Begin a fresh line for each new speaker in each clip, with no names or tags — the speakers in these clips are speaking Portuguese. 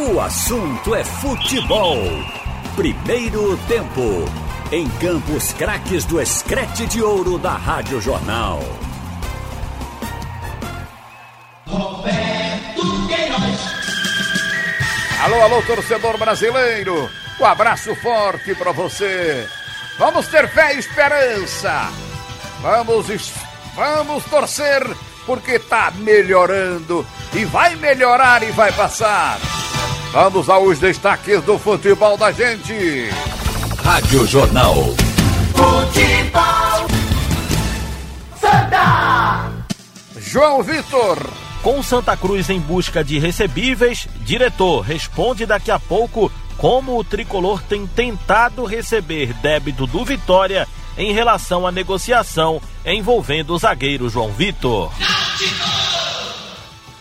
O assunto é futebol. Primeiro tempo. Em Campos Craques do Escrete de Ouro da Rádio Jornal.
Roberto Queiroz.
Alô, alô, torcedor brasileiro. Um abraço forte para você. Vamos ter fé e esperança. Vamos, vamos torcer porque tá melhorando e vai melhorar e vai passar. Vamos aos destaques do futebol da gente.
Rádio Jornal.
Futebol. Santa.
João Vitor.
Com Santa Cruz em busca de recebíveis, diretor responde daqui a pouco como o tricolor tem tentado receber débito do Vitória em relação à negociação envolvendo o zagueiro João Vitor.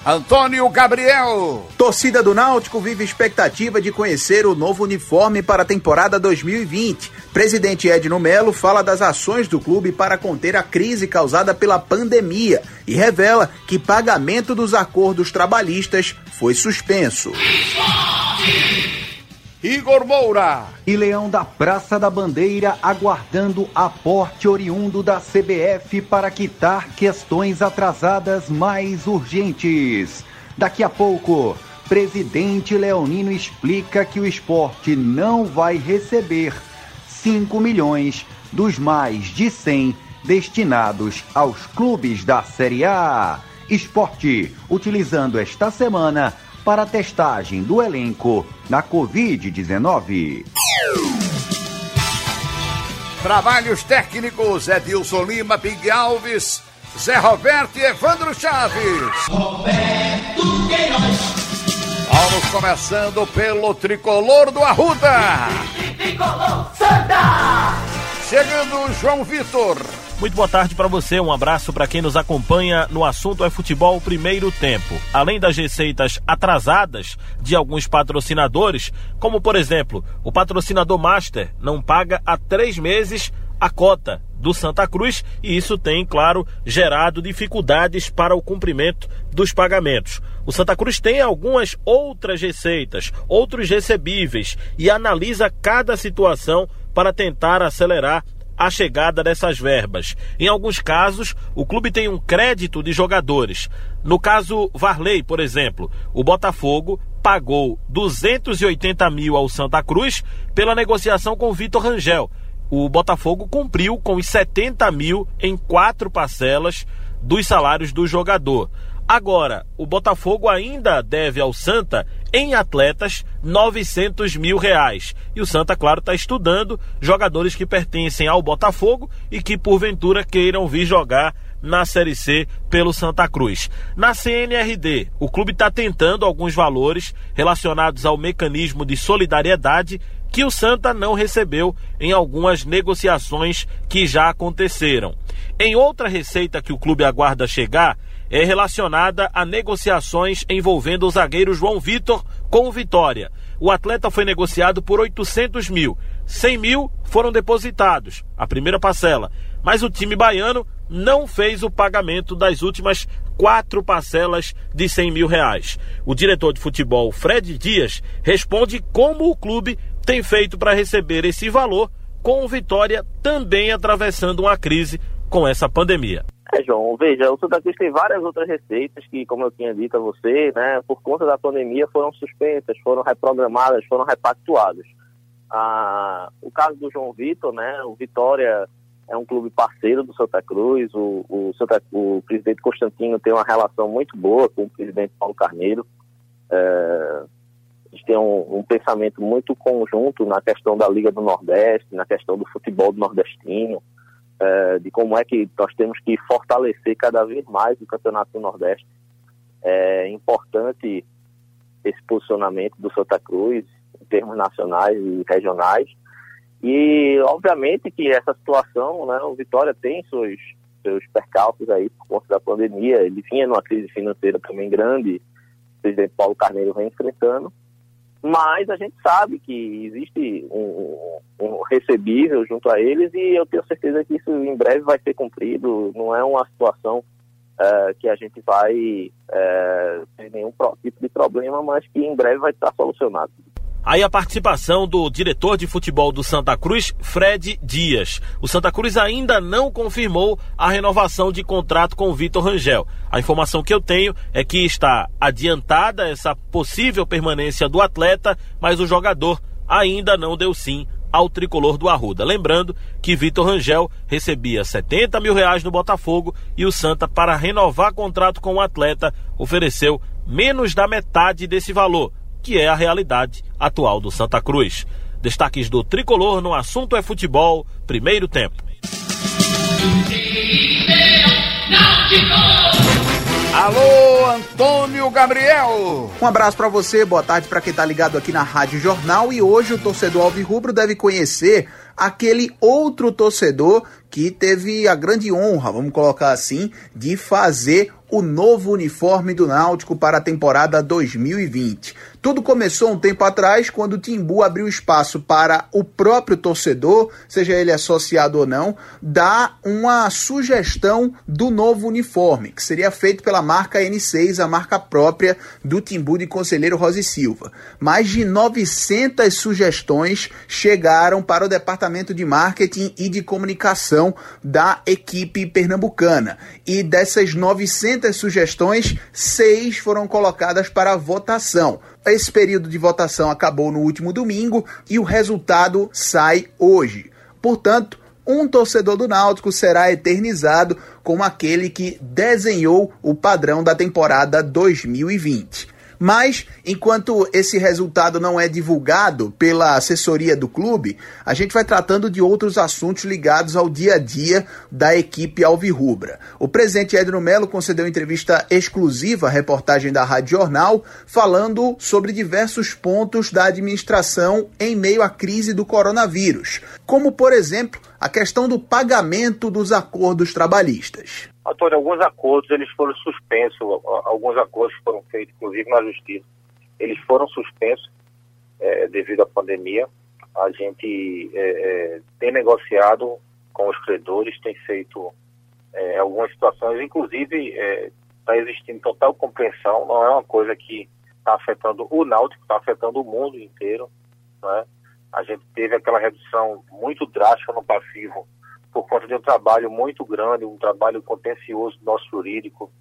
Antônio Gabriel.
Torcida do Náutico vive expectativa de conhecer o novo uniforme para a temporada 2020. Presidente Edno Melo fala das ações do clube para conter a crise causada pela pandemia e revela que pagamento dos acordos trabalhistas foi suspenso.
Igor Moura.
E Leão da Praça da Bandeira aguardando aporte oriundo da CBF para quitar questões atrasadas mais urgentes. Daqui a pouco, presidente Leonino explica que o esporte não vai receber 5 milhões dos mais de 100 destinados aos clubes da Série A. Esporte, utilizando esta semana para a testagem do elenco na Covid-19.
Trabalhos técnicos Edilson Lima, Pig Alves, Zé Roberto e Evandro Chaves.
Roberto Queiroz.
Vamos começando pelo tricolor do Arruda.
Tricolor Santa.
Chegando João Vitor.
Muito boa tarde para você, um abraço para quem nos acompanha no assunto é futebol primeiro tempo. Além das receitas atrasadas de alguns patrocinadores, como por exemplo, o patrocinador Master não paga há três meses a cota do Santa Cruz e isso tem, claro, gerado dificuldades para o cumprimento dos pagamentos. O Santa Cruz tem algumas outras receitas, outros recebíveis e analisa cada situação para tentar acelerar a chegada dessas verbas. Em alguns casos, o clube tem um crédito de jogadores. No caso Varley, por exemplo, o Botafogo pagou 280 mil ao Santa Cruz pela negociação com Vitor Rangel. O Botafogo cumpriu com os 70 mil em quatro parcelas dos salários do jogador. Agora, o Botafogo ainda deve ao Santa, em atletas, 900 mil reais. E o Santa, claro, está estudando jogadores que pertencem ao Botafogo e que, porventura, queiram vir jogar na Série C pelo Santa Cruz. Na CNRD, o clube está tentando alguns valores relacionados ao mecanismo de solidariedade que o Santa não recebeu em algumas negociações que já aconteceram. Em outra receita que o clube aguarda chegar, é relacionada a negociações envolvendo o zagueiro João Vitor com o Vitória. O atleta foi negociado por 800 mil. 100 mil foram depositados, a primeira parcela. Mas o time baiano não fez o pagamento das últimas quatro parcelas de 100 mil reais. O diretor de futebol, Fred Dias, responde como o clube tem feito para receber esse valor, com o Vitória também atravessando uma crise com essa pandemia.
É, João, veja, o Santa Cruz tem várias outras receitas que, como eu tinha dito a você, né, por conta da pandemia foram suspensas, foram reprogramadas, foram repactuadas. Ah, o caso do João Vitor, né, o Vitória é um clube parceiro do Santa Cruz, o, o, Santa, o presidente Constantino tem uma relação muito boa com o presidente Paulo Carneiro, é, eles têm um, um pensamento muito conjunto na questão da Liga do Nordeste, na questão do futebol do nordestino, é, de como é que nós temos que fortalecer cada vez mais o Campeonato do Nordeste. É importante esse posicionamento do Santa Cruz em termos nacionais e regionais. E, obviamente, que essa situação, né, o Vitória tem seus, seus percalços aí por conta da pandemia. Ele vinha numa crise financeira também grande, o presidente Paulo Carneiro vem enfrentando. Mas a gente sabe que existe um, um, recebível junto a eles e eu tenho certeza que isso em breve vai ser cumprido. Não é uma situação uh, que a gente vai uh, ter nenhum tipo de problema, mas que em breve vai estar solucionado.
Aí a participação do diretor de futebol do Santa Cruz, Fred Dias. O Santa Cruz ainda não confirmou a renovação de contrato com o Vitor Rangel. A informação que eu tenho é que está adiantada essa possível permanência do atleta, mas o jogador ainda não deu sim ao tricolor do Arruda. Lembrando que Vitor Rangel recebia 70 mil reais no Botafogo e o Santa, para renovar contrato com o atleta, ofereceu menos da metade desse valor que é a realidade atual do Santa Cruz. Destaques do tricolor no assunto é futebol, primeiro tempo.
Alô, Antônio Gabriel.
Um abraço para você, boa tarde para quem tá ligado aqui na Rádio Jornal e hoje o torcedor Alvirrubro deve conhecer aquele outro torcedor que teve a grande honra, vamos colocar assim, de fazer o novo uniforme do Náutico para a temporada 2020. Tudo começou um tempo atrás, quando o Timbu abriu espaço para o próprio torcedor, seja ele associado ou não, dar uma sugestão do novo uniforme, que seria feito pela marca N6, a marca própria do Timbu de Conselheiro Rosa e Silva. Mais de 900 sugestões chegaram para o departamento de marketing e de comunicação da equipe pernambucana. E dessas 900 sugestões, seis foram colocadas para votação. Esse período de votação acabou no último domingo e o resultado sai hoje. Portanto, um torcedor do Náutico será eternizado como aquele que desenhou o padrão da temporada 2020. Mas, enquanto esse resultado não é divulgado pela assessoria do clube, a gente vai tratando de outros assuntos ligados ao dia a dia da equipe Alvirrubra. O presidente Edno Melo concedeu entrevista exclusiva à reportagem da Rádio Jornal, falando sobre diversos pontos da administração em meio à crise do coronavírus, como, por exemplo, a questão do pagamento dos acordos trabalhistas.
Antônio, alguns acordos eles foram suspensos, alguns acordos foram feitos, inclusive na justiça, eles foram suspensos é, devido à pandemia. A gente é, é, tem negociado com os credores, tem feito é, algumas situações, inclusive está é, existindo total compreensão, não é uma coisa que está afetando o Náutico, está afetando o mundo inteiro. Né? A gente teve aquela redução muito drástica no passivo por conta de um trabalho muito grande, um trabalho contencioso do nosso jurídico,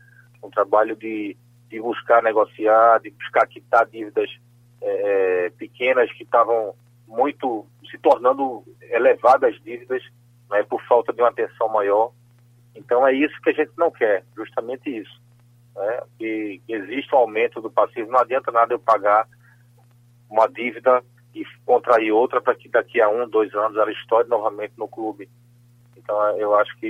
um trabalho de, de buscar negociar, de buscar quitar dívidas é, pequenas que estavam muito se tornando elevadas dívidas né, por falta de uma atenção maior. Então é isso que a gente não quer, justamente isso. Né, que existe um aumento do passivo, não adianta nada eu pagar uma dívida e contrair outra para que daqui a um, dois anos ela estoure novamente no clube. Então, eu acho que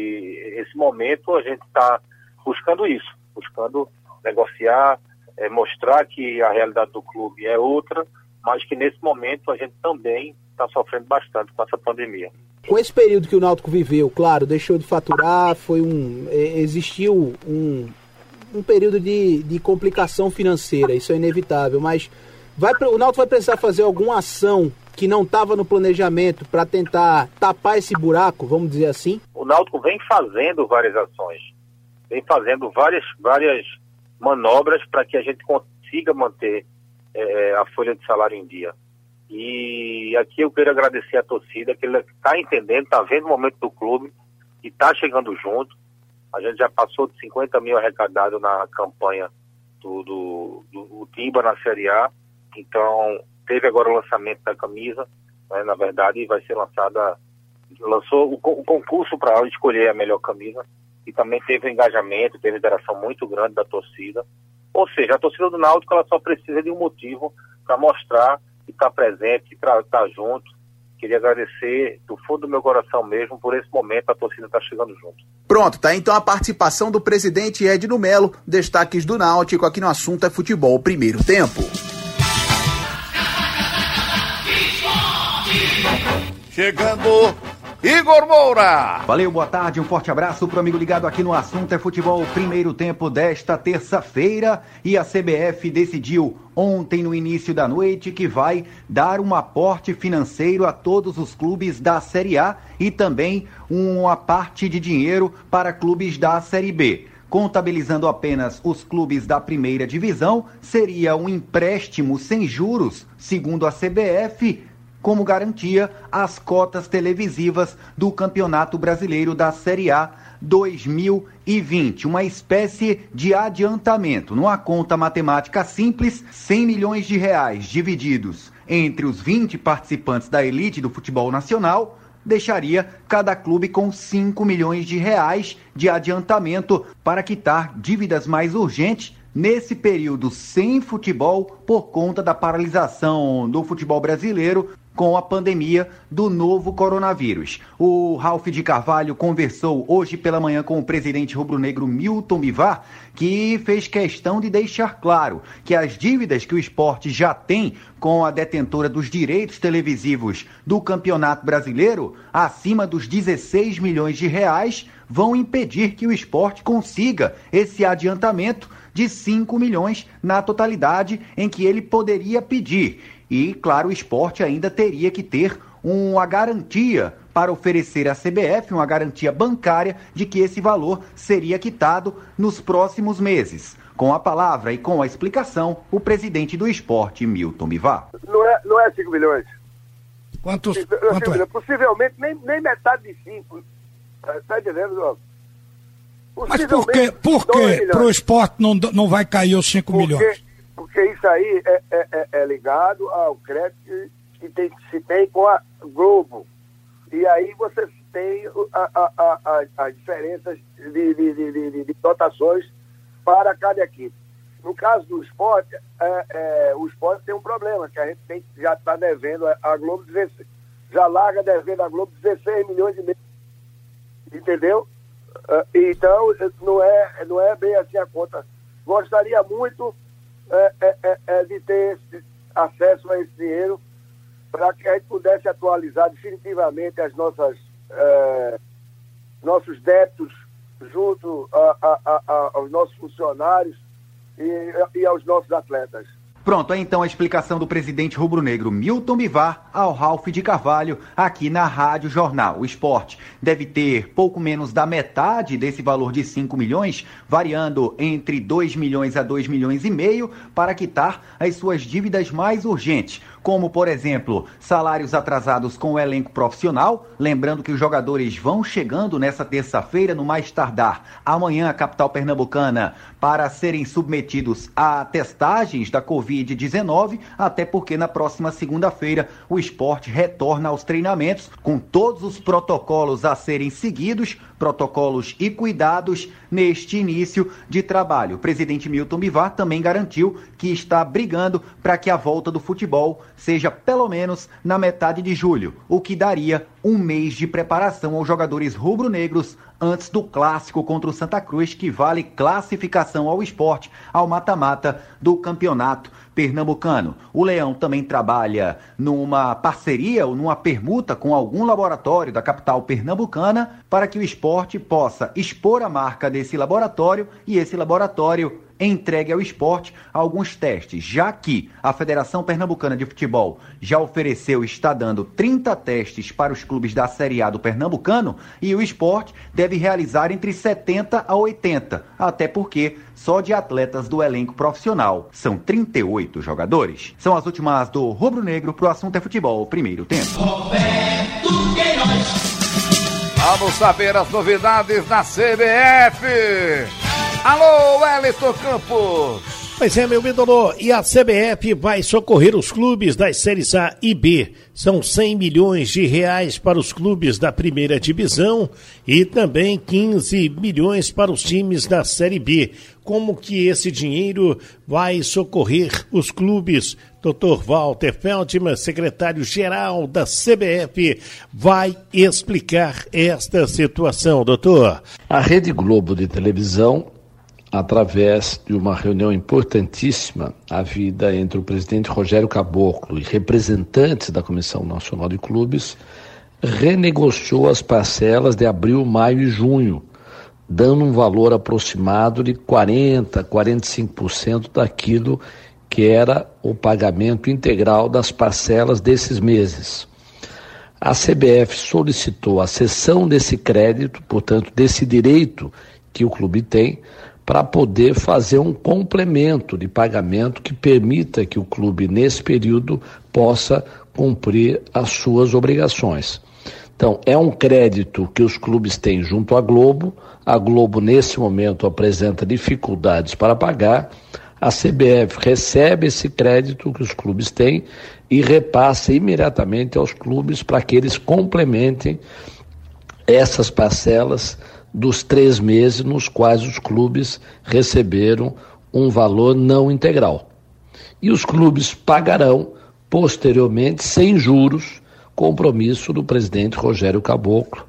esse momento a gente está buscando isso, buscando negociar, é, mostrar que a realidade do clube é outra, mas que nesse momento a gente também está sofrendo bastante com essa pandemia.
Com esse período que o Náutico viveu, claro, deixou de faturar, foi um é, existiu um, um período de, de complicação financeira, isso é inevitável, mas vai, o Náutico vai precisar fazer alguma ação que não estava no planejamento para tentar tapar esse buraco, vamos dizer assim?
O Náutico vem fazendo várias ações, vem fazendo várias, várias manobras para que a gente consiga manter é, a folha de salário em dia. E aqui eu quero agradecer a torcida, que ele está entendendo, está vendo o momento do clube e está chegando junto. A gente já passou de 50 mil arrecadados na campanha do, do, do Timba na Série A. Então, teve agora o lançamento da camisa, né, na verdade vai ser lançada, lançou o, o concurso para escolher a melhor camisa e também teve um engajamento, teve interação muito grande da torcida. Ou seja, a torcida do Náutico ela só precisa de um motivo para mostrar que está presente, estar tá junto. Queria agradecer do fundo do meu coração mesmo por esse momento a torcida está chegando junto.
Pronto, tá então a participação do presidente Edno Melo, destaques do Náutico aqui no assunto é futebol primeiro tempo.
Chegando Igor Moura.
Valeu, boa tarde, um forte abraço pro amigo ligado aqui no assunto é futebol, primeiro tempo desta terça-feira e a CBF decidiu ontem no início da noite que vai dar um aporte financeiro a todos os clubes da Série A e também uma parte de dinheiro para clubes da Série B. Contabilizando apenas os clubes da primeira divisão, seria um empréstimo sem juros, segundo a CBF, como garantia as cotas televisivas do Campeonato Brasileiro da Série A 2020, uma espécie de adiantamento. Numa conta matemática simples, 100 milhões de reais divididos entre os 20 participantes da elite do futebol nacional deixaria cada clube com 5 milhões de reais de adiantamento para quitar dívidas mais urgentes nesse período sem futebol por conta da paralisação do futebol brasileiro com a pandemia do novo coronavírus. O Ralph de Carvalho conversou hoje pela manhã com o presidente rubro-negro Milton Bivar, que fez questão de deixar claro que as dívidas que o esporte já tem com a detentora dos direitos televisivos do Campeonato Brasileiro, acima dos 16 milhões de reais, vão impedir que o esporte consiga esse adiantamento de 5 milhões na totalidade em que ele poderia pedir. E, claro, o esporte ainda teria que ter uma garantia para oferecer à CBF, uma garantia bancária de que esse valor seria quitado nos próximos meses. Com a palavra e com a explicação, o presidente do esporte, Milton Bivar.
Não é, não é 5 milhões.
Quantos, quanto é?
Possivelmente nem, nem metade de 5. Está entendendo?
Mas por que, por que para o esporte não, não vai cair os 5 milhões?
Porque isso aí é, é, é, é ligado ao crédito que tem, se tem com a Globo. E aí você tem a, a, a, as diferenças de, de, de, de, dotações para cada equipe. No caso do esporte, é, é, o esporte tem um problema, que a gente tem, já está devendo a Globo 16, já larga devendo a Globo 16 milhões e meio. Entendeu? É, então, não é, não é bem assim a conta. Gostaria muito é, é, é, é, de ter acesso a esse dinheiro para que a gente pudesse atualizar definitivamente as nossas é, nossos débitos junto a, a, a, aos nossos funcionários e, e aos nossos atletas.
Pronto, é então a explicação do presidente rubro-negro Milton Bivar ao Ralph de Carvalho aqui na Rádio Jornal. O esporte deve ter pouco menos da metade desse valor de 5 milhões, variando entre 2 milhões a 2 milhões e meio para quitar as suas dívidas mais urgentes como, por exemplo, salários atrasados com o elenco profissional. Lembrando que os jogadores vão chegando nessa terça-feira, no mais tardar, amanhã, a capital pernambucana, para serem submetidos a testagens da Covid-19, até porque na próxima segunda-feira o esporte retorna aos treinamentos com todos os protocolos a serem seguidos, protocolos e cuidados neste início de trabalho. O presidente Milton Bivar também garantiu que está brigando para que a volta do futebol seja pelo menos na metade de julho, o que daria um mês de preparação aos jogadores rubro-negros antes do clássico contra o Santa Cruz, que vale classificação ao esporte ao mata-mata do campeonato pernambucano. O Leão também trabalha numa parceria ou numa permuta com algum laboratório da capital pernambucana para que o esporte possa expor a marca desse laboratório e esse laboratório entregue ao esporte alguns testes, já que a Federação Pernambucana de Futebol já ofereceu e está dando 30 testes para os clubes da Série A do Pernambucano e o esporte deve realizar entre 70 a 80, até porque só de atletas do elenco profissional são 38 jogadores. São as últimas do Rubro Negro para o assunto é futebol, primeiro tempo.
Vamos saber as novidades da CBF. Alô, Wellington Campos!
Pois é, meu ídolo, e a CBF vai socorrer os clubes das séries A e B. São 100 milhões de reais para os clubes da primeira divisão e também 15 milhões para os times da Série B. Como que esse dinheiro vai socorrer os clubes? Dr. Walter Feldman, secretário-geral da CBF, vai explicar esta situação, doutor.
A Rede Globo de televisão através de uma reunião importantíssima havida entre o presidente Rogério Caboclo e representantes da Comissão Nacional de Clubes, renegociou as parcelas de abril, maio e junho, dando um valor aproximado de 40, 45% daquilo que era o pagamento integral das parcelas desses meses. A CBF solicitou a cessão desse crédito, portanto, desse direito que o clube tem para poder fazer um complemento de pagamento que permita que o clube, nesse período, possa cumprir as suas obrigações. Então, é um crédito que os clubes têm junto à Globo. A Globo, nesse momento, apresenta dificuldades para pagar. A CBF recebe esse crédito que os clubes têm e repassa imediatamente aos clubes para que eles complementem essas parcelas dos três meses nos quais os clubes receberam um valor não integral. E os clubes pagarão posteriormente, sem juros, compromisso do presidente Rogério Caboclo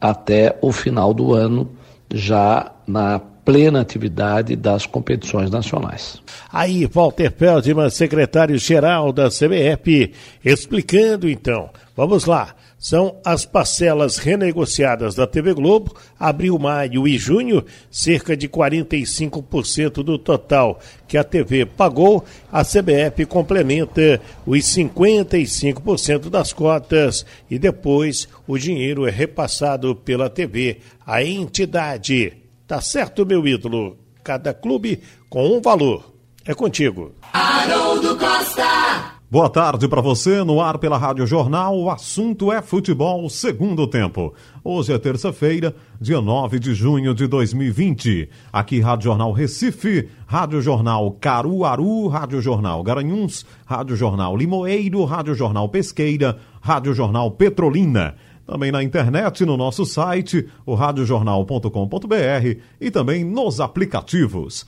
até o final do ano, já na plena atividade das competições nacionais.
Aí, Walter Feldman, secretário-geral da CBF, explicando então. Vamos lá são as parcelas renegociadas da TV Globo, abril, maio e junho, cerca de 45% do total que a TV pagou, a CBF complementa os 55% das cotas e depois o dinheiro é repassado pela TV à entidade. Tá certo, meu ídolo? Cada clube com um valor. É contigo.
Haroldo Costa!
Boa tarde para você, no ar pela Rádio Jornal. O assunto é futebol segundo tempo. Hoje é terça-feira, dia 9 de junho de 2020. Aqui, Rádio Jornal Recife, Rádio Jornal Caruaru, Rádio Jornal Garanhuns, Rádio Jornal Limoeiro, Rádio Jornal Pesqueira, Rádio Jornal Petrolina. Também na internet, no nosso site, o radiojornal.com.br e também nos aplicativos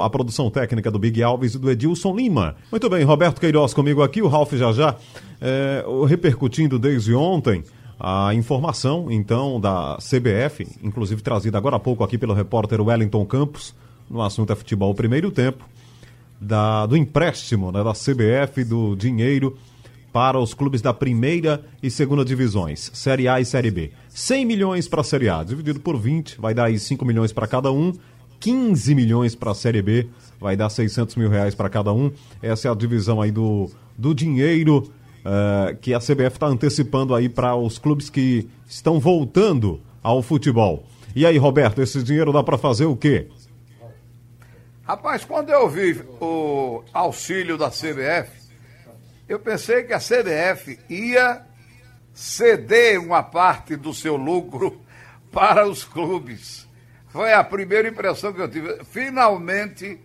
a produção técnica do Big Alves e do Edilson Lima. Muito bem, Roberto Queiroz comigo aqui, o Ralf já é, repercutindo desde ontem a informação, então, da CBF, inclusive trazida agora há pouco aqui pelo repórter Wellington Campos, no assunto é futebol primeiro tempo, da, do empréstimo né, da CBF, do dinheiro para os clubes da primeira e segunda divisões, Série A e Série B. 100 milhões para a Série A, dividido por 20, vai dar aí 5 milhões para cada um 15 milhões para a Série B, vai dar 600 mil reais para cada um. Essa é a divisão aí do, do dinheiro uh, que a CBF está antecipando aí para os clubes que estão voltando ao futebol. E aí, Roberto, esse dinheiro dá para fazer o quê?
Rapaz, quando eu vi o auxílio da CBF, eu pensei que a CBF ia ceder uma parte do seu lucro para os clubes. Foi a primeira impressão que eu tive. Finalmente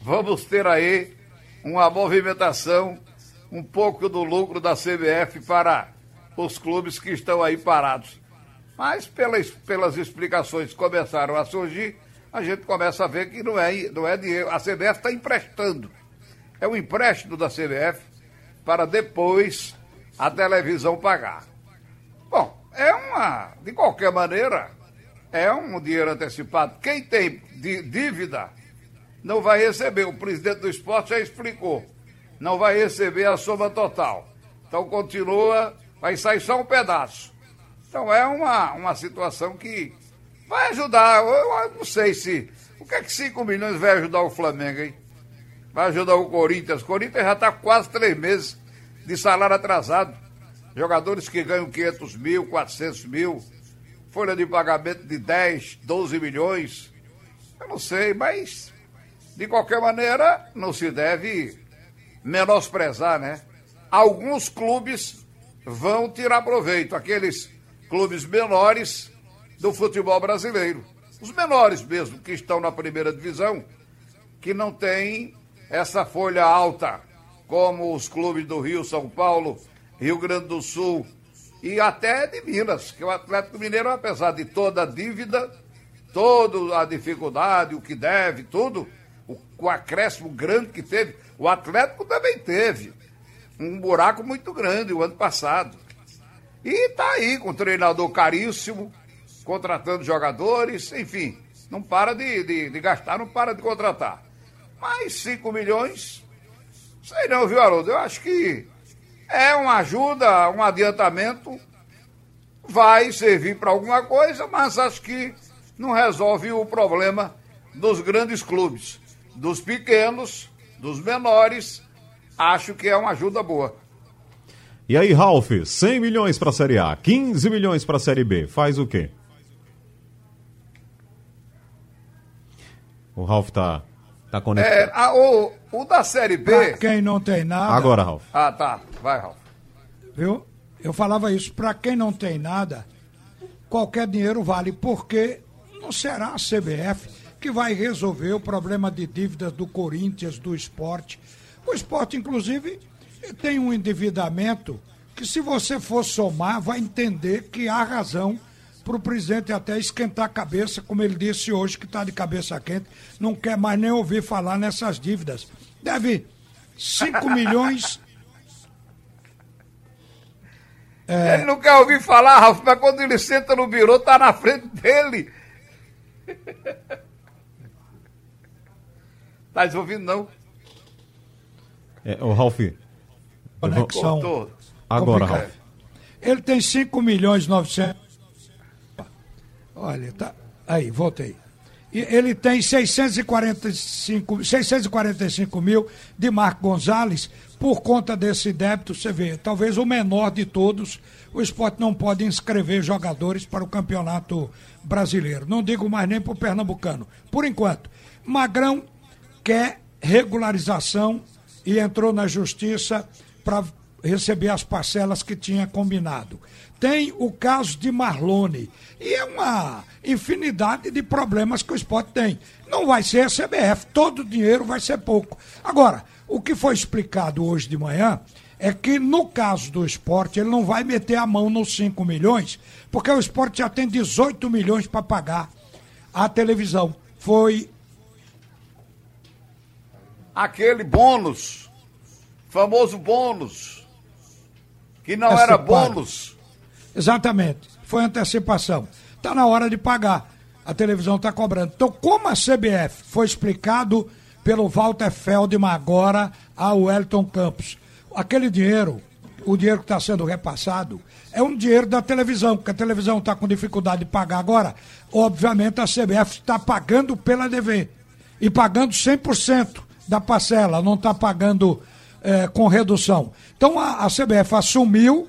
vamos ter aí uma movimentação, um pouco do lucro da CBF para os clubes que estão aí parados. Mas pelas, pelas explicações que começaram a surgir, a gente começa a ver que não é, não é dinheiro. A CBF está emprestando. É um empréstimo da CBF para depois a televisão pagar. Bom, é uma. De qualquer maneira, é um dinheiro antecipado. Quem tem dívida não vai receber. O presidente do esporte já explicou. Não vai receber a soma total. Então continua, vai sair só um pedaço. Então é uma, uma situação que vai ajudar. Eu, eu não sei se. O que é que 5 milhões vai ajudar o Flamengo, hein? Vai ajudar o Corinthians. O Corinthians já está quase três meses de salário atrasado. Jogadores que ganham 500 mil, 400 mil folha de pagamento de 10, 12 milhões. Eu não sei, mas de qualquer maneira não se deve menosprezar, né? Alguns clubes vão tirar proveito, aqueles clubes menores do futebol brasileiro. Os menores mesmo, que estão na primeira divisão, que não têm essa folha alta, como os clubes do Rio, São Paulo, Rio Grande do Sul, e até de Minas, que o Atlético Mineiro, apesar de toda a dívida, toda a dificuldade, o que deve, tudo, o, o acréscimo grande que teve, o Atlético também teve um buraco muito grande o ano passado. E está aí com um treinador caríssimo, contratando jogadores, enfim, não para de, de, de, gastar, não para de contratar. Mas 5 milhões, sei não, viu, Haroldo? Eu acho que é uma ajuda, um adiantamento, vai servir para alguma coisa, mas acho que não resolve o problema dos grandes clubes. Dos pequenos, dos menores, acho que é uma ajuda boa.
E aí, Ralf, 100 milhões para a Série A, 15 milhões para a Série B, faz o quê? O Ralf tá, tá
É,
conectado.
a- o, o da Série B.
Pra quem não tem nada.
Agora, Ralf.
Ah, tá. Vai, Ralf.
Viu? Eu falava isso, para quem não tem nada, qualquer dinheiro vale, porque não será a CBF que vai resolver o problema de dívidas do Corinthians, do esporte. O esporte, inclusive, tem um endividamento que, se você for somar, vai entender que há razão para o presidente até esquentar a cabeça, como ele disse hoje, que está de cabeça quente, não quer mais nem ouvir falar nessas dívidas. Deve 5 milhões
Ele não quer ouvir falar, Ralf, mas quando ele senta no birô, tá na frente dele. tá ouvindo, não?
É, o Ralf.
Conexão.
Agora. Ralf.
Ele tem 5 milhões e 900. Olha, tá. Aí, voltei. Ele tem 645, 645 mil de Marco Gonzalez por conta desse débito. Você vê, talvez o menor de todos. O esporte não pode inscrever jogadores para o campeonato brasileiro. Não digo mais nem para o pernambucano. Por enquanto, Magrão quer regularização e entrou na justiça para receber as parcelas que tinha combinado. Tem o caso de Marlone. E é uma infinidade de problemas que o esporte tem. Não vai ser a CBF, todo o dinheiro vai ser pouco. Agora, o que foi explicado hoje de manhã é que no caso do esporte ele não vai meter a mão nos 5 milhões, porque o esporte já tem 18 milhões para pagar a televisão. Foi
Aquele bônus, famoso bônus, que não era
Antecipado.
bônus.
Exatamente. Foi antecipação. Está na hora de pagar. A televisão está cobrando. Então, como a CBF foi explicado pelo Walter Feldman agora ao Wellington Campos, aquele dinheiro, o dinheiro que está sendo repassado, é um dinheiro da televisão, porque a televisão está com dificuldade de pagar agora. Obviamente, a CBF está pagando pela DV e pagando 100% da parcela, não está pagando eh, com redução. Então, a, a CBF assumiu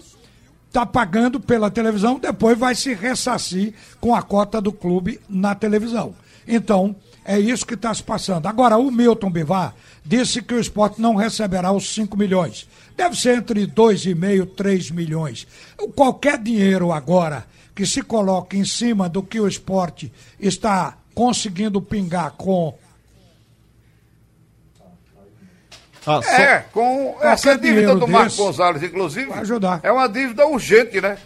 está pagando pela televisão, depois vai se ressarcir com a cota do clube na televisão. Então, é isso que está se passando. Agora, o Milton Bivar disse que o esporte não receberá os 5 milhões. Deve ser entre 2,5 e 3 milhões. Qualquer dinheiro agora que se coloque em cima do que o esporte está conseguindo pingar com
Ah, só-
É, com
Qualquer
essa dívida do Marcos
desse
Gonzalez, inclusive,
vai ajudar.
é uma dívida urgente, né?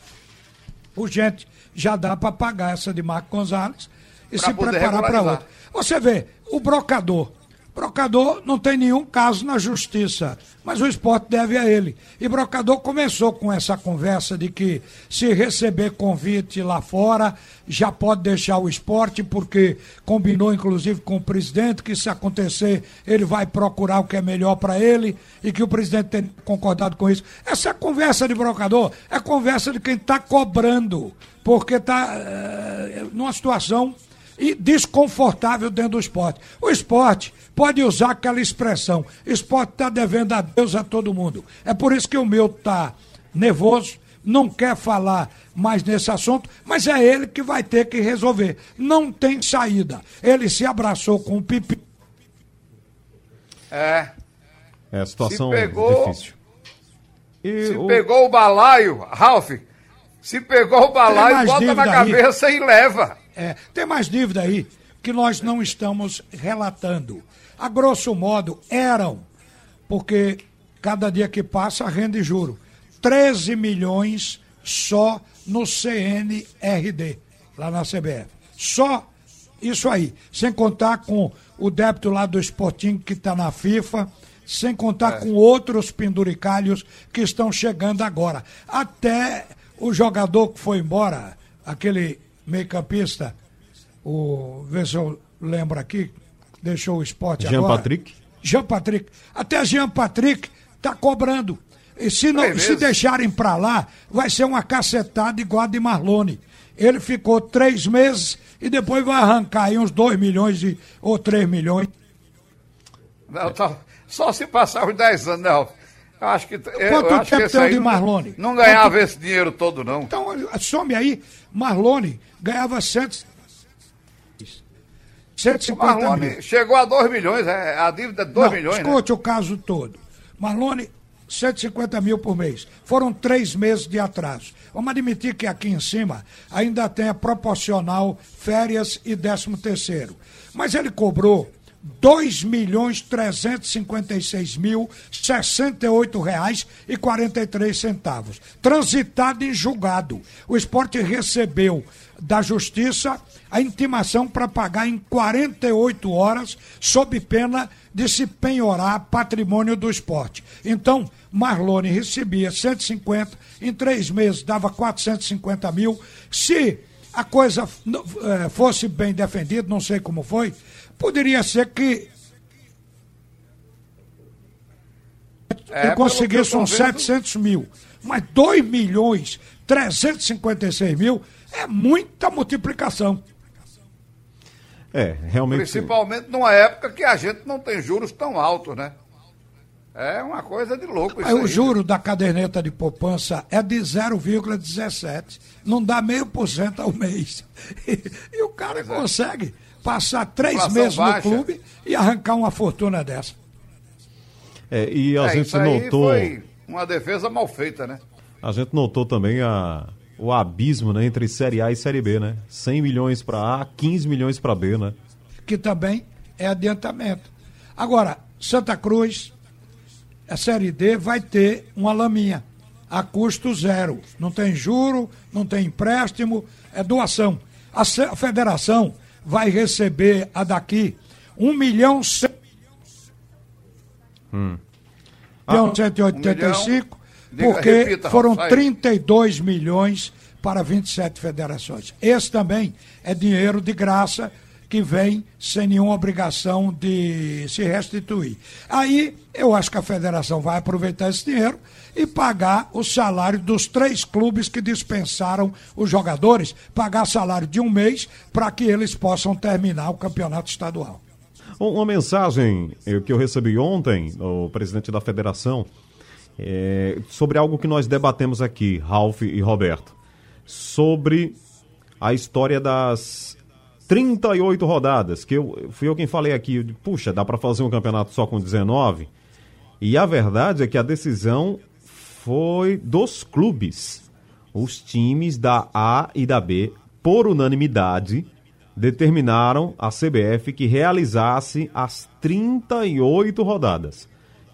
urgente, já dá para pagar essa de Marco Gonzalez e
Pra
se preparar para outra. Você vê, o brocador. Brocador não tem nenhum caso na justiça, mas o esporte deve a ele. E Brocador começou com essa conversa de que se receber convite lá fora, já pode deixar o esporte, porque combinou inclusive com o presidente que se acontecer, ele vai procurar o que é melhor para ele e que o presidente tem concordado com isso. Essa conversa de Brocador é conversa de quem está cobrando, porque está numa situação e desconfortável dentro do esporte. O esporte pode usar aquela expressão: esporte está devendo a Deus a todo mundo. É por isso que o meu está nervoso, não quer falar mais nesse assunto, mas é ele que vai ter que resolver. Não tem saída. Ele se abraçou com o pipi.
É.
É, situação
Se pegou-
difícil. E
Se
o-
pegou o balaio, Ralf, se pegou o balaio, bota na
dívida aí.
cabeça e leva.
É, tem mais dívida aí que nós não estamos relatando. A grosso modo, eram, porque cada dia que passa rende juro. 13 milhões só no CNRD, lá na CBF. Só isso aí. Sem contar com o débito lá do Sporting que está na FIFA, sem contar com outros penduricalhos que estão chegando agora. Até o jogador que foi embora, aquele meio-campista, o. Vê se eu lembro aqui, deixou o esporte
Jean
agora.
Patrick?
Jean Patrick. Até Jean Patrick tá cobrando. E se, não,
Três
se deixarem pra lá, vai ser uma cacetada igual a de Marlone. Ele ficou três meses e depois vai arrancar aí uns 2 milhões e, ou 3 milhões.
Não, tá- só se passar os 10 anos, Ralf? Eu acho que, eu
Quanto
acho que
tempo
esse
tem de
não-
Marlone?
Não ganhava
Quanto-
esse dinheiro todo, não.
Então, some aí, Marlone ganhava 100. 150
Marlone
mil.
chegou a 2 milhões, é, a dívida é 2
Não,
milhões, né?
Escute o caso todo. Marlone, 150 mil por mês. Foram três meses de atraso. Vamos admitir que aqui em cima ainda tem a proporcional férias e 13 terceiro. Mas ele cobrou 2 milhões 356 mil 68 reais e 43 centavos. Transitado em julgado. O esporte recebeu da justiça a intimação para pagar em 48 horas, sob pena de se penhorar patrimônio do esporte. Então, Marlone recebia 150, em três meses dava 450 mil. Se a coisa eh, fosse bem defendida, não sei como foi, poderia ser que
É, eu tô vendo-
700 mil. Mas 2 milhões 356 mil é muita multiplicação.
É, realmente.
Principalmente numa época que a gente não tem juros tão altos, né? É uma coisa de louco isso
Aí
aí.
o juro da caderneta de poupança é de 0,17. Não dá meio por cento ao mês. E, e o cara consegue passar três meses
baixa.
no clube e arrancar uma fortuna dessa.
É, e a
É,
gente
isso aí
notou.
foi uma defesa mal feita, né?
A gente notou também a, o abismo né, entre Série A e Série B, né? 100 milhões para A, 15 milhões para B, né?
que também é adiantamento. Agora, Santa Cruz, a Série D vai ter uma laminha a custo zero. Não tem juro, não tem empréstimo, é doação. A federação vai receber a daqui um milhão cem-
Hum.
milhão 185,
Um Diga,
porque
repita,
foram
Rafael.
32 milhões para 27 federações. Esse também é dinheiro de graça que vem sem nenhuma obrigação de se restituir. Aí eu acho que a federação vai aproveitar esse dinheiro e pagar o salário dos três clubes que dispensaram os jogadores, pagar salário de um mês para que eles possam terminar o campeonato estadual.
Um- Uma mensagem eh, que eu recebi ontem, o presidente da federação, é, sobre algo que nós debatemos aqui, Ralph e Roberto, sobre a história das 38 rodadas, que eu fui eu quem falei aqui, puxa, dá para fazer um campeonato só com 19? E a verdade é que a decisão foi dos clubes. Os times da A e da B, por unanimidade, determinaram a CBF que realizasse as 38 rodadas.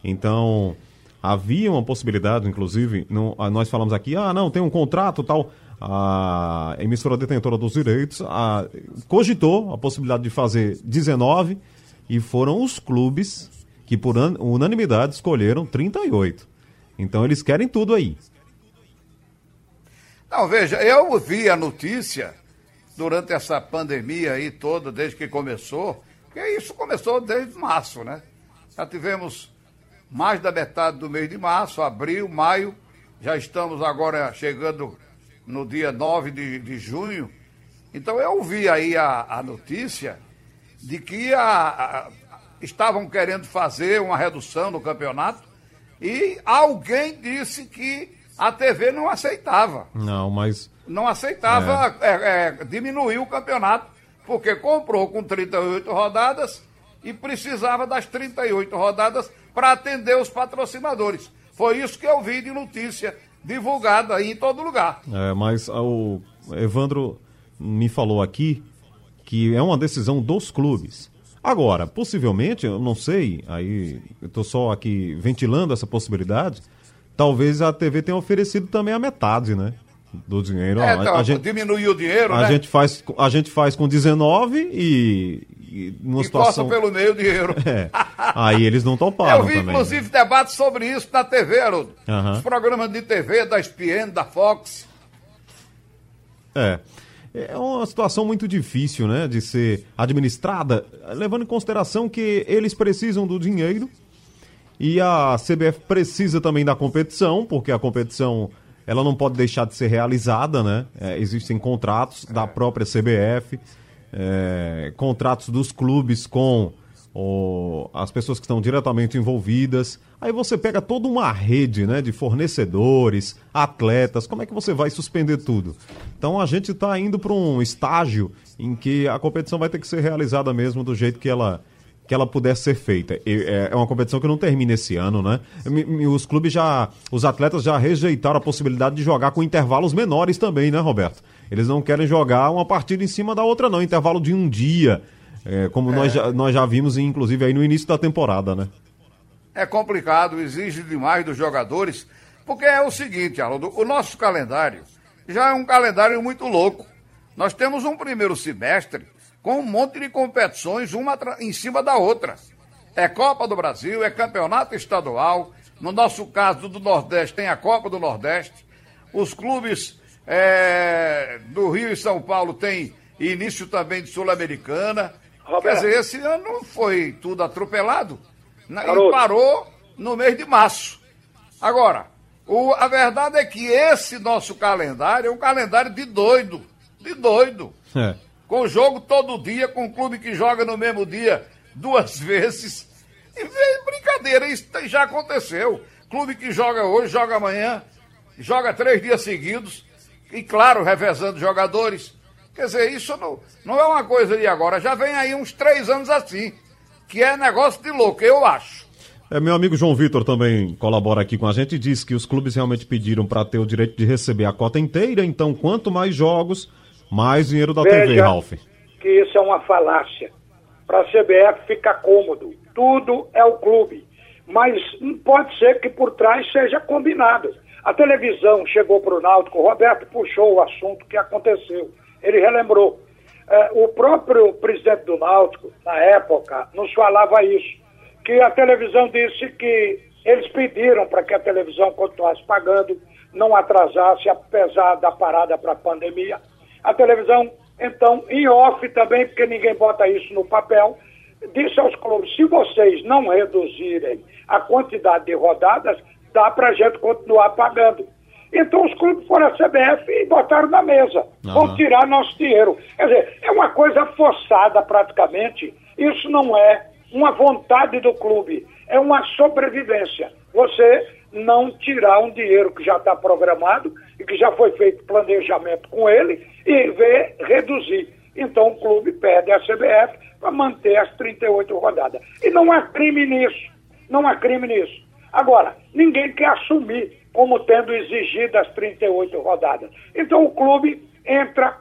Então, havia uma possibilidade, inclusive, nós falamos aqui, ah, não, tem um contrato tal. A emissora detentora dos direitos ah, cogitou a possibilidade de fazer 19 e foram os clubes que, por un- unanimidade, escolheram 38. Então, eles querem tudo aí.
Não, veja, eu vi a notícia durante essa pandemia aí toda, desde que começou, que isso começou desde março, né? Já tivemos mais da metade do mês de março, abril, maio, já estamos agora chegando no dia 9 de, de junho. Então eu vi aí a, a notícia de que a- a- estavam querendo fazer uma redução no campeonato e alguém disse que a TV não aceitava
Não, mas
não aceitava é, é, diminuir o campeonato, porque comprou com 38 rodadas e precisava das 38 rodadas para atender os patrocinadores. Foi isso que eu vi de notícia divulgada aí em todo lugar.
É, mas ah, o Evandro me falou aqui que é uma decisão dos clubes. Agora, possivelmente, eu não sei, aí eu estou só aqui ventilando essa possibilidade, talvez a TV tenha oferecido também a metade, né? Do dinheiro.
É,
a-
então,
a, gente,
diminuiu o dinheiro,
a
né?
gente faz, a gente faz com 19 e, e numa
e
situação.
pelo meio o dinheiro.
É, aí eles não toparam
Eu vi,
também. né?
inclusive, debates sobre isso na TV, Haroldo. Os programas de TV da ESPN, da Fox.
É. É uma situação muito difícil, né, de ser administrada, levando em consideração que eles precisam do dinheiro e a CBF precisa também da competição, porque a competição ela não pode deixar de ser realizada, né? É, existem contratos da própria CBF, é, contratos dos clubes com ou as pessoas que estão diretamente envolvidas. Aí você pega toda uma rede né, de fornecedores, atletas, como é que você vai suspender tudo? Então a gente está indo para um estágio em que a competição vai ter que ser realizada mesmo do jeito que ela, que ela puder ser feita. É, é uma competição que não termina esse ano, né? Os clubes já, os atletas já rejeitaram a possibilidade de jogar com intervalos menores também, né, Roberto? Eles não querem jogar uma partida em cima da outra, não. Intervalo de um dia, é, como é. Nós, já, nós já vimos, inclusive, aí no início da temporada, né?
É complicado, exige demais dos jogadores, porque é o seguinte, Aldo, o nosso calendário já é um calendário muito louco. Nós temos um primeiro semestre com um monte de competições, uma em cima da outra. É Copa do Brasil, é campeonato estadual. No nosso caso do Nordeste, tem a Copa do Nordeste. Os clubes é, do Rio e São Paulo têm início também de Sul-Americana. Quer dizer, esse ano foi tudo atropelado né, e parou no mês de março. Agora, o, a verdade é que esse nosso calendário é um calendário de doido. De doido. É. Com jogo todo dia, com um clube que joga no mesmo dia duas vezes. E vem brincadeira, isso já aconteceu. Clube que joga hoje, joga amanhã, joga três dias seguidos. E claro, revezando jogadores. Quer dizer, isso não, não é uma coisa de agora. Já vem aí uns três anos assim. Que é negócio de louco, eu acho.
É, meu amigo João Vitor também colabora aqui com a gente e diz que os clubes realmente pediram para ter o direito de receber a cota inteira, então quanto mais jogos, mais dinheiro da Veja TV, Ralf.
Que isso é uma falácia. Para a CBF fica cômodo. Tudo é o clube. Mas pode ser que por trás seja combinado. A televisão chegou para o Náutico, o Roberto puxou o assunto que aconteceu. Ele relembrou. É, o próprio presidente do Náutico, na época, nos falava isso que a televisão disse que eles pediram para que a televisão continuasse pagando, não atrasasse, apesar da parada para a pandemia. A televisão, então, em off também, porque ninguém bota isso no papel, disse aos clubes: se vocês não reduzirem a quantidade de rodadas, dá para a gente continuar pagando. Então os clubes foram à CBF e botaram na mesa. Uhum. Vão tirar nosso dinheiro. Quer dizer, é uma coisa forçada praticamente. Isso não é uma vontade do clube, é uma sobrevivência. Você não tirar um dinheiro que já está programado e que já foi feito planejamento com ele e ver reduzir. Então o clube pede a CBF para manter as 38 rodadas. E não há crime nisso. Não há crime nisso. Agora, ninguém quer assumir como tendo exigido as 38 rodadas. Então o clube entra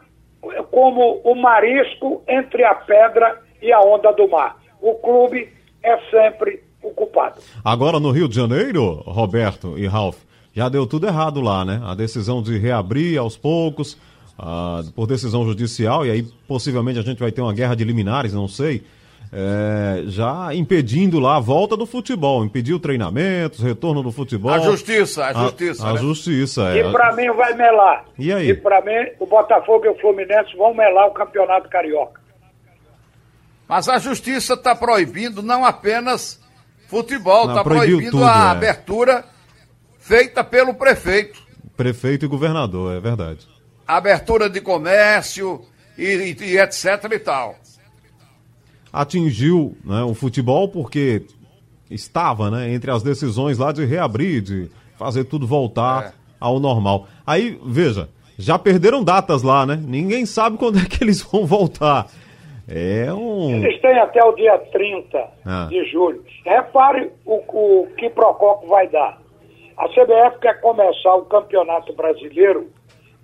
como o marisco entre a pedra e a onda do mar o clube é sempre o culpado.
Agora no Rio de Janeiro, Roberto e Ralf, já deu tudo errado lá, né? A decisão de reabrir aos poucos, uh, por decisão judicial, e aí possivelmente a gente vai ter uma guerra de liminares, não sei. É, já impedindo lá a volta do futebol, impediu treinamentos, retorno do futebol. A
justiça, a justiça.
A, a
né?
justiça,
é. E para mim vai melar.
E aí?
E para mim, o Botafogo e o Fluminense vão melar o Campeonato Carioca.
Mas a justiça está proibindo não apenas futebol, está proibindo tudo, a é. abertura feita pelo prefeito.
Prefeito e governador, é verdade.
Abertura de comércio e, e, e etc e tal.
Atingiu né, o futebol porque estava né, entre as decisões lá de reabrir, de fazer tudo voltar é. ao normal. Aí, veja, já perderam datas lá, né? Ninguém sabe quando é que eles vão voltar. É um.
Eles têm até o dia 30 ah. de julho. Repare o, o que Procopio vai dar. A CBF quer começar o Campeonato Brasileiro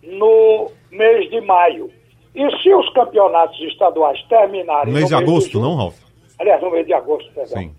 no mês de maio. E se os campeonatos estaduais terminarem.
No mês de agosto, não, Ralf?
Aliás, no mês de agosto, perdão. Sim.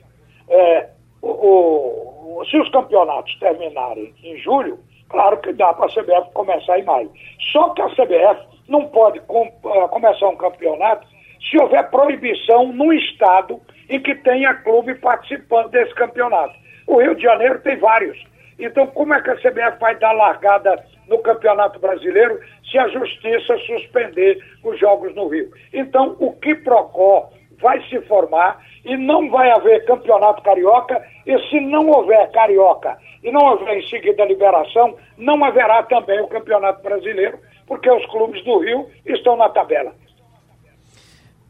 É, o, o, se os campeonatos terminarem em julho, claro que dá para a CBF começar em maio. Só que a CBF não pode com, uh, começar um campeonato se houver proibição no estado em que tenha clube participando desse campeonato. O Rio de Janeiro tem vários. Então, como é que a CBF vai dar largada no Campeonato Brasileiro se a Justiça suspender os jogos no Rio? Então, o que Procó vai se formar e não vai haver Campeonato Carioca, e se não houver Carioca e não houver em seguida liberação, não haverá também o Campeonato Brasileiro, porque os clubes do Rio estão na tabela.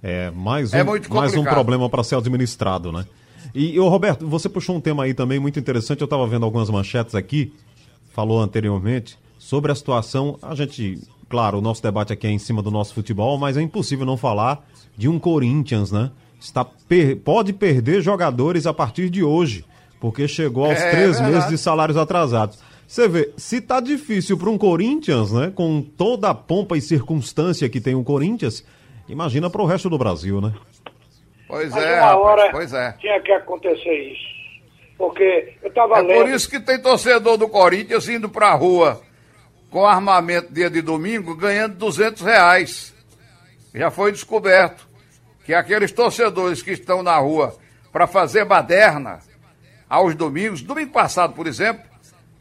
É mais um,
É muito
mais um problema para ser administrado, né? E, ô, Roberto, você puxou um tema aí também muito interessante. Eu estava vendo algumas manchetes aqui, falou anteriormente, sobre a situação. A gente, claro, o nosso debate aqui é em cima do nosso futebol, mas é impossível não falar de um Corinthians, né? Está per- pode perder jogadores a partir de hoje, porque chegou aos
É,
três
verdade.
meses de salários atrasados. Você vê, se tá difícil para um Corinthians, né? Com toda a pompa e circunstância que tem o Corinthians, imagina para o resto do Brasil, né?
Pois
Mas
é,
uma
rapaz,
hora
pois é.
tinha que acontecer isso. Porque eu estava
É
lendo.
por isso que tem torcedor do Corinthians indo pra rua com armamento dia de domingo ganhando 200 reais. Já foi descoberto que aqueles torcedores que estão na rua para fazer baderna aos domingos, domingo passado, por exemplo,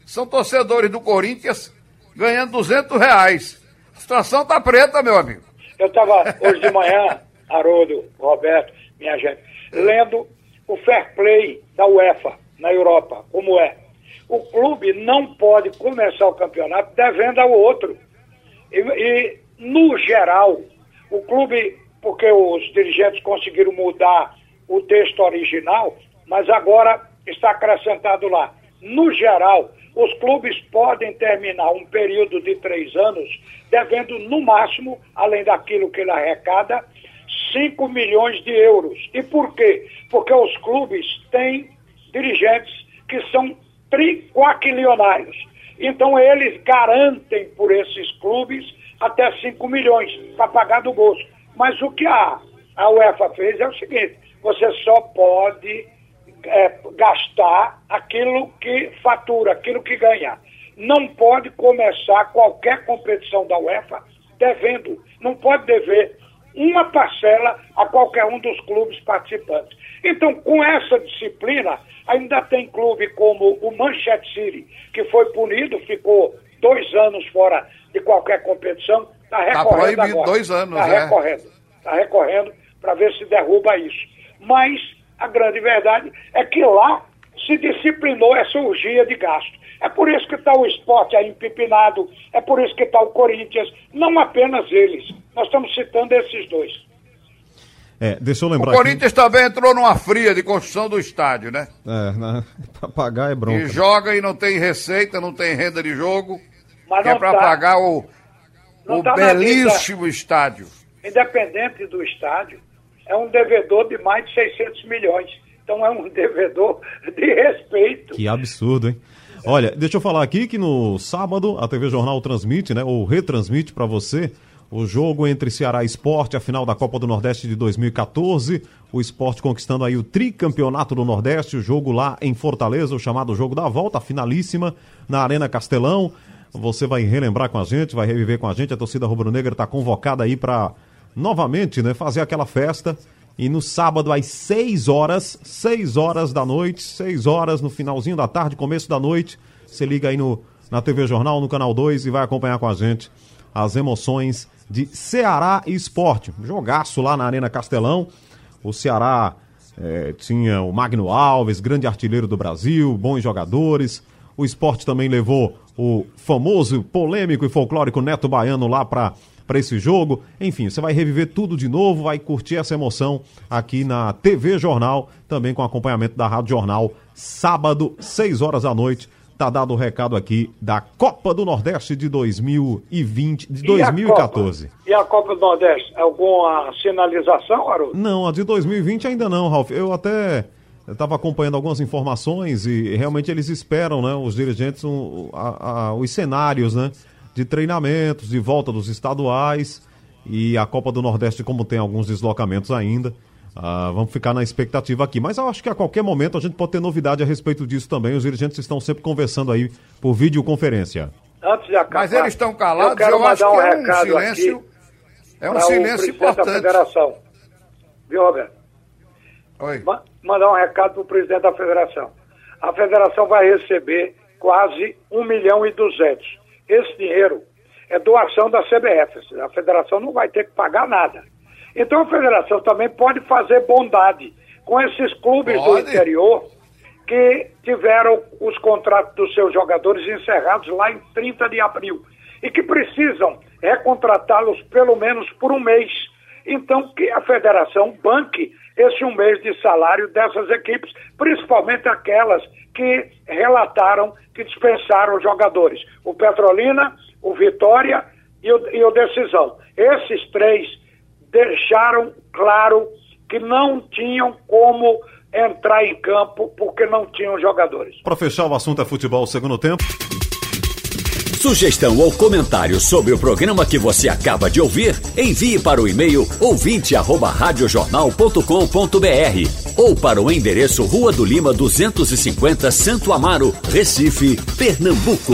são torcedores do Corinthians ganhando 200 reais. A situação tá preta, meu amigo.
Eu estava hoje de manhã, Haroldo, Roberto, minha gente, lendo o fair play da UEFA na Europa, como é. O clube não pode começar o campeonato devendo ao outro. E, e, no geral, o clube, porque os dirigentes conseguiram mudar o texto original, mas agora está acrescentado lá. No geral, os clubes podem terminar um período de três anos devendo, no máximo, além daquilo que ele arrecada, 5 milhões de euros. E por quê? Porque os clubes têm dirigentes que são triquaquilionários. Então, eles garantem por esses clubes até 5 milhões para pagar do bolso. Mas o que a, a UEFA fez é o seguinte: você só pode é, gastar aquilo que fatura, aquilo que ganha. Não pode começar qualquer competição da UEFA devendo. Não pode dever uma parcela a qualquer um dos clubes participantes. Então, com essa disciplina, ainda tem clube como o Manchester City, que foi punido, ficou dois anos fora de qualquer competição, está
Tá
recorrendo
proibido
agora.
dois anos,
Está
é.
recorrendo. Está recorrendo para ver se derruba isso. Mas a grande verdade é que lá se disciplinou essa urgia de gasto. É por isso que está o esporte aí empipinado, é por isso que está o Corinthians, não apenas eles. Nós estamos citando esses dois.
É, deixa eu
O
lembrar aqui.
Corinthians também entrou numa fria de construção do estádio, né?
É, né? pra pagar é bronca.
E joga e não tem receita, não tem renda de jogo.
Mas
que é para
tá.
pagar o,
Não
o
tá
belíssimo estádio.
Independente do estádio, é um devedor de mais de 600 milhões. Então é um devedor de respeito.
Que absurdo, hein? Olha, deixa eu falar aqui que no sábado a TV Jornal transmite, né, ou retransmite para você o jogo entre Ceará e Esporte, a final da Copa do Nordeste de 2014. O Esporte conquistando aí o tricampeonato do Nordeste, o jogo lá em Fortaleza, o chamado Jogo da Volta, finalíssima na Arena Castelão. Você vai relembrar com a gente, vai reviver com a gente. A torcida rubro-negra está convocada aí para novamente, né, fazer aquela festa. E no sábado, às 6 horas, 6 horas da noite, 6 horas no finalzinho da tarde, começo da noite, você liga aí no, na TV Jornal, no Canal 2 e vai acompanhar com a gente as emoções de Ceará e Esporte. Jogaço lá na Arena Castelão. O Ceará eh, tinha o Magno Alves, grande artilheiro do Brasil, bons jogadores. O esporte também levou o famoso, polêmico e folclórico Neto Baiano lá para para esse jogo. Enfim, você vai reviver tudo de novo, vai curtir essa emoção aqui na TV Jornal, também com acompanhamento da Rádio Jornal, sábado, 6 horas da noite. Tá dado o recado aqui da Copa do Nordeste de 2020, de
E a
2014.
Copa? E a Copa do Nordeste? Alguma sinalização, Haroldo?
Não, a de 2020 ainda não, Ralf. Eu até estava acompanhando algumas informações e realmente eles esperam, né, os dirigentes, um, a- a- os cenários, né, de treinamentos, de volta dos estaduais e a Copa do Nordeste, como tem alguns deslocamentos ainda. Ah, vamos ficar na expectativa aqui. Mas eu acho que a qualquer momento a gente pode ter novidade a respeito disso também. Os dirigentes estão sempre conversando aí por videoconferência.
Antes de acabar,
Mas eles estão calados,
eu quero
eu acho
mandar um
que é um
recado
silêncio-
aqui
é um silêncio importante.
da federação. Viu, Roberto?
Oi.
Ma- mandar um recado para o presidente da federação. A federação vai receber quase 1 milhão e 200. Esse dinheiro é doação da CBF. A federação não vai ter que pagar nada. Então a federação também pode fazer bondade com esses clubes do
Pode.
interior que tiveram os contratos dos seus jogadores encerrados lá em 30 de abril e que precisam recontratá-los pelo menos por um mês. então que a federação banque esse um mês de salário dessas equipes, principalmente aquelas que relataram que dispensaram jogadores. O Petrolina, o Vitória e o, e o Decisão. Esses três deixaram claro que não tinham como entrar em campo porque não tinham jogadores.
Para fechar o assunto é futebol segundo tempo.
Sugestão ou comentário sobre o programa que você acaba de ouvir, envie para o e-mail ouvinte@radiojornal.com.br ou para o endereço Rua do Lima 250, Santo Amaro, Recife, Pernambuco.